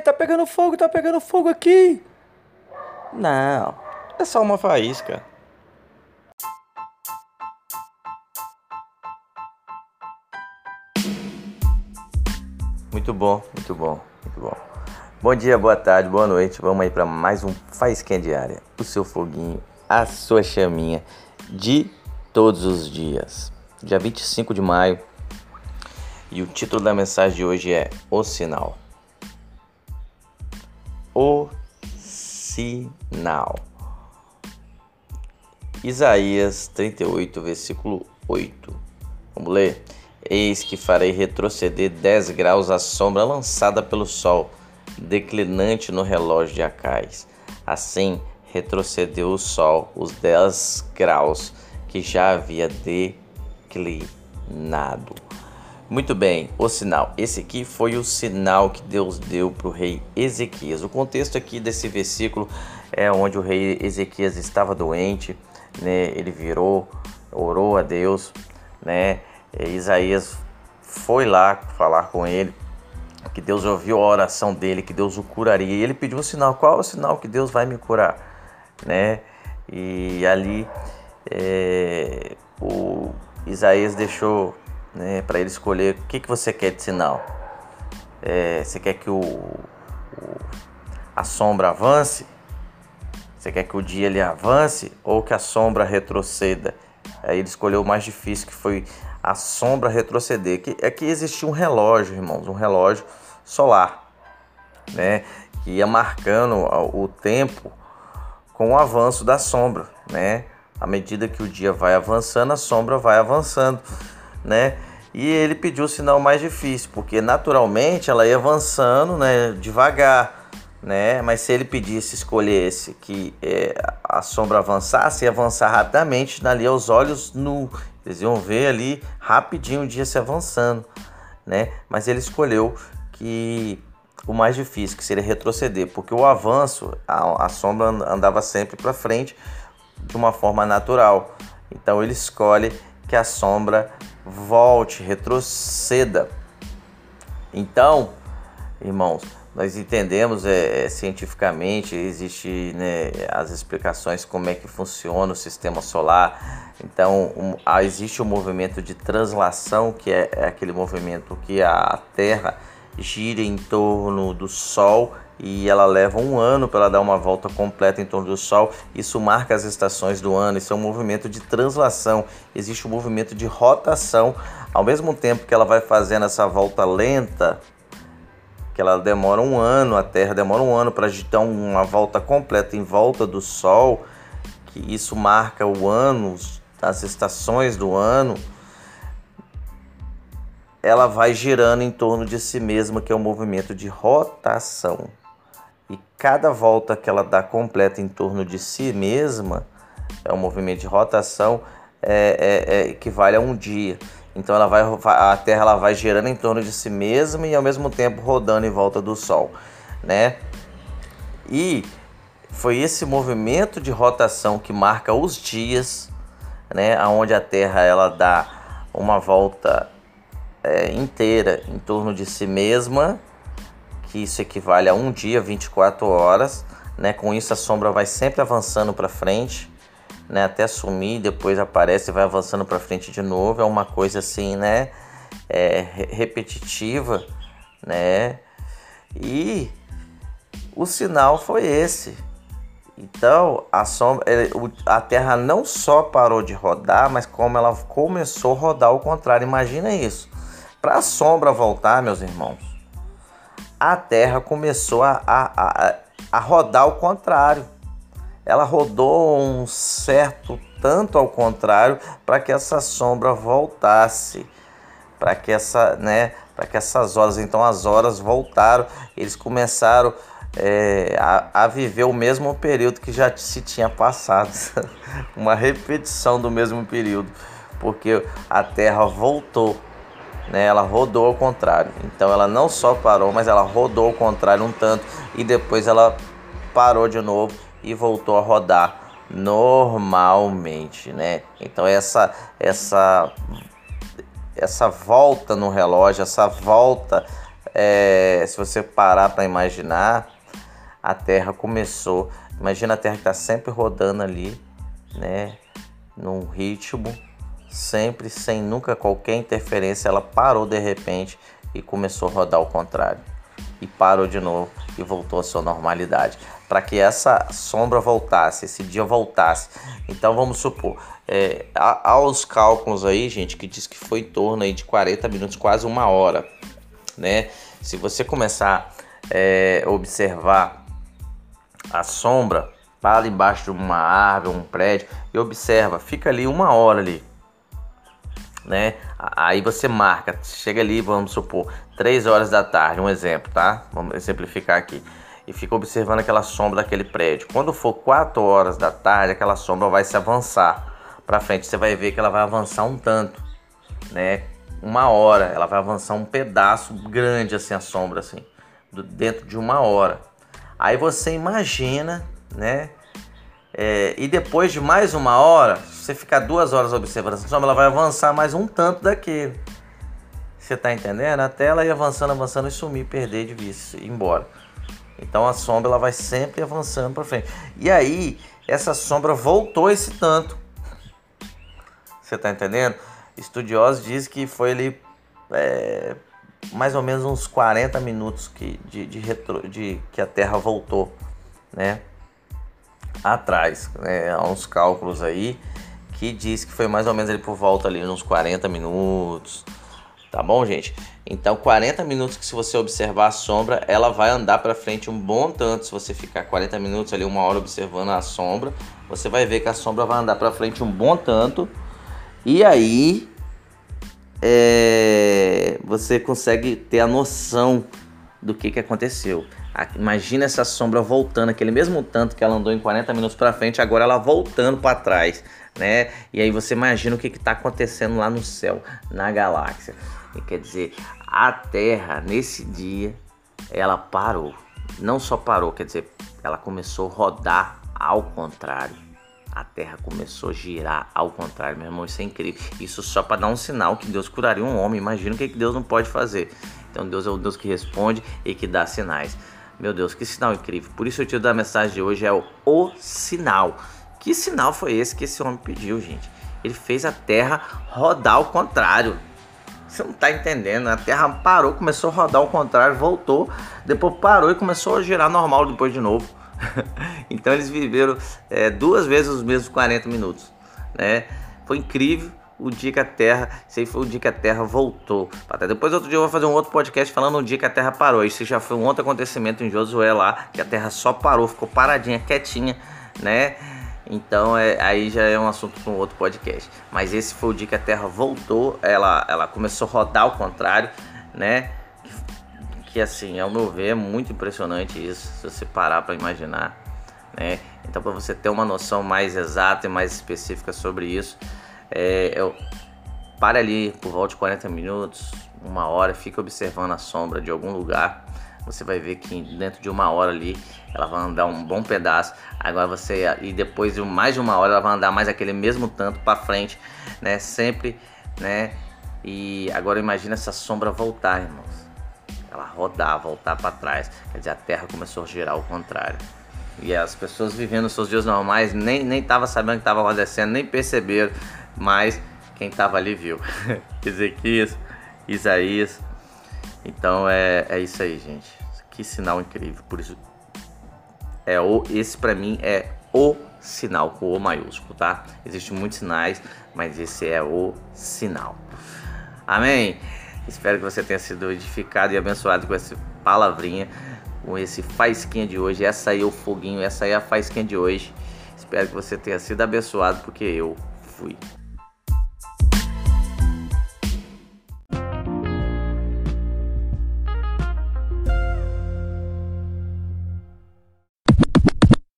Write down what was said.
Tá pegando fogo, tá pegando fogo aqui. Não, é só uma faísca. Muito bom, muito bom, muito bom. Bom dia, boa tarde, boa noite. Vamos aí para mais um Faísquinha Diária. O seu foguinho, a sua chaminha de todos os dias. Dia 25 de maio. E o título da mensagem de hoje é O Sinal. O Sinal. Isaías 38, versículo 8. Vamos ler? Eis que farei retroceder 10 graus a sombra lançada pelo sol, declinante no relógio de Acais. Assim retrocedeu o sol os 10 graus que já havia declinado. Muito bem, o sinal. Esse aqui foi o sinal que Deus deu para o rei Ezequias. O contexto aqui desse versículo é onde o rei Ezequias estava doente, né? Ele virou, orou a Deus, né? E Isaías foi lá falar com ele, que Deus ouviu a oração dele, que Deus o curaria. E ele pediu um sinal. Qual é o sinal que Deus vai me curar, né? E ali é, o Isaías deixou né, para ele escolher o que, que você quer de sinal. É, você quer que o, o, a sombra avance? Você quer que o dia ele avance ou que a sombra retroceda? Aí ele escolheu o mais difícil, que foi a sombra retroceder. Que é que existia um relógio, irmãos, um relógio solar, né, que ia marcando o tempo com o avanço da sombra, né? À medida que o dia vai avançando, a sombra vai avançando né? E ele pediu o sinal mais difícil, porque naturalmente ela ia avançando, né, devagar, né? Mas se ele pedisse, escolhesse que é, a sombra avançasse, ia avançar rapidamente, ali aos olhos nu. Eles iam ver ali rapidinho o dia se avançando, né? Mas ele escolheu que o mais difícil, que seria retroceder, porque o avanço, a, a sombra andava sempre para frente de uma forma natural. Então ele escolhe que a sombra volte, retroceda. Então, irmãos, nós entendemos é, é, cientificamente, existe né, as explicações como é que funciona o sistema solar. Então, um, existe o um movimento de translação, que é, é aquele movimento que a Terra gira em torno do Sol e ela leva um ano para dar uma volta completa em torno do Sol. Isso marca as estações do ano. Isso é um movimento de translação. Existe um movimento de rotação. Ao mesmo tempo que ela vai fazendo essa volta lenta, que ela demora um ano, a Terra demora um ano para dar uma volta completa em volta do Sol, que isso marca o ano, as estações do ano ela vai girando em torno de si mesma, que é um movimento de rotação e cada volta que ela dá completa em torno de si mesma, é um movimento de rotação, é, é, é, equivale a um dia. Então ela vai, a Terra ela vai girando em torno de si mesma e ao mesmo tempo rodando em volta do Sol, né? E foi esse movimento de rotação que marca os dias, né? Aonde a Terra ela dá uma volta é, inteira em torno de si mesma que isso equivale a um dia, 24 horas. Né? Com isso, a sombra vai sempre avançando para frente, né? até sumir, depois aparece e vai avançando para frente de novo. É uma coisa assim, né? É, repetitiva, né? E o sinal foi esse. Então, a, sombra, a Terra não só parou de rodar, mas como ela começou a rodar ao contrário. Imagina isso. Para a sombra voltar, meus irmãos, a Terra começou a, a, a, a rodar ao contrário. Ela rodou um certo tanto ao contrário para que essa sombra voltasse, para que essa, né, para que essas horas, então as horas voltaram, eles começaram é, a, a, viver o mesmo período que já se tinha passado, uma repetição do mesmo período, porque a Terra voltou né, ela rodou ao contrário. Então ela não só parou, mas ela rodou ao contrário um tanto e depois ela parou de novo e voltou a rodar normalmente, né? Então essa essa essa volta no relógio, essa volta é, se você parar para imaginar, a Terra começou. Imagina a Terra que está sempre rodando ali, né? Num ritmo, sempre sem nunca qualquer interferência. Ela parou de repente e começou a rodar ao contrário. E parou de novo e voltou à sua normalidade. Para que essa sombra voltasse, esse dia voltasse. Então vamos supor, é, há, os cálculos aí, gente, que diz que foi em torno aí de 40 minutos, quase uma hora, né? Se você começar é, a observar a sombra para embaixo de uma árvore, um prédio e observa, fica ali uma hora ali, né? Aí você marca, chega ali, vamos supor, 3 horas da tarde, um exemplo, tá? Vamos exemplificar aqui. E fica observando aquela sombra daquele prédio. Quando for 4 horas da tarde, aquela sombra vai se avançar para frente. Você vai ver que ela vai avançar um tanto, né? Uma hora, ela vai avançar um pedaço grande assim a sombra assim, dentro de uma hora. Aí você imagina, né? É, e depois de mais uma hora, você ficar duas horas observando essa sombra, ela vai avançar mais um tanto daquele. Você tá entendendo? Até ela ir avançando, avançando e sumir, perder de vista, ir embora. Então a sombra ela vai sempre avançando para frente. E aí, essa sombra voltou esse tanto. Você tá entendendo? Estudiosos dizem que foi ali é, mais ou menos uns 40 minutos que, de, de, retro, de que a Terra voltou, né? Atrás, né? Há uns cálculos aí que diz que foi mais ou menos ali por volta ali uns 40 minutos, tá bom, gente? Então 40 minutos que se você observar a sombra, ela vai andar para frente um bom tanto. Se você ficar 40 minutos ali, uma hora observando a sombra, você vai ver que a sombra vai andar para frente um bom tanto. E aí é, você consegue ter a noção do que, que aconteceu. Imagina essa sombra voltando, aquele mesmo tanto que ela andou em 40 minutos para frente, agora ela voltando para trás, né? E aí você imagina o que está acontecendo lá no céu, na galáxia. E quer dizer, a Terra nesse dia ela parou. Não só parou, quer dizer, ela começou a rodar ao contrário a terra começou a girar ao contrário, meu irmão, isso é incrível. Isso só para dar um sinal que Deus curaria um homem. Imagina o que Deus não pode fazer. Então Deus é o Deus que responde e que dá sinais. Meu Deus, que sinal incrível. Por isso o título da mensagem de hoje é o, o sinal. Que sinal foi esse que esse homem pediu, gente? Ele fez a terra rodar ao contrário. Você não está entendendo. A Terra parou, começou a rodar ao contrário, voltou, depois parou e começou a girar normal depois de novo. então eles viveram é, duas vezes os mesmos 40 minutos. Né? Foi incrível o dia que a Terra, aí foi o dia que a Terra voltou. Depois outro dia eu vou fazer um outro podcast falando o dia que a Terra parou. Isso já foi um outro acontecimento em Josué lá, que a Terra só parou, ficou paradinha, quietinha, né? Então é, aí já é um assunto para um outro podcast. Mas esse foi o dia que a Terra voltou, ela, ela começou a rodar ao contrário, né? que assim, ao meu ver, é muito impressionante isso, se você parar para imaginar, né? Então, para você ter uma noção mais exata e mais específica sobre isso, é, eu pare ali por volta de 40 minutos, uma hora, fica observando a sombra de algum lugar. Você vai ver que dentro de uma hora ali ela vai andar um bom pedaço. Agora você e depois de mais de uma hora ela vai andar mais aquele mesmo tanto para frente, né? Sempre, né? E agora imagina essa sombra voltar, irmãos ela rodar, voltar para trás. Quer dizer, a Terra começou a girar ao contrário. E as pessoas vivendo seus dias normais nem nem tava sabendo que estava acontecendo, nem perceberam, mas quem estava ali viu. Ezequias, Isaías. Então é, é isso aí, gente. Que sinal incrível. Por isso é o esse para mim é o sinal com o maiúsculo, tá? Existem muitos sinais, mas esse é o sinal. Amém. Espero que você tenha sido edificado e abençoado com essa palavrinha, com esse faisquinha de hoje. Essa aí é o foguinho, essa aí é a faisquinha de hoje. Espero que você tenha sido abençoado, porque eu fui.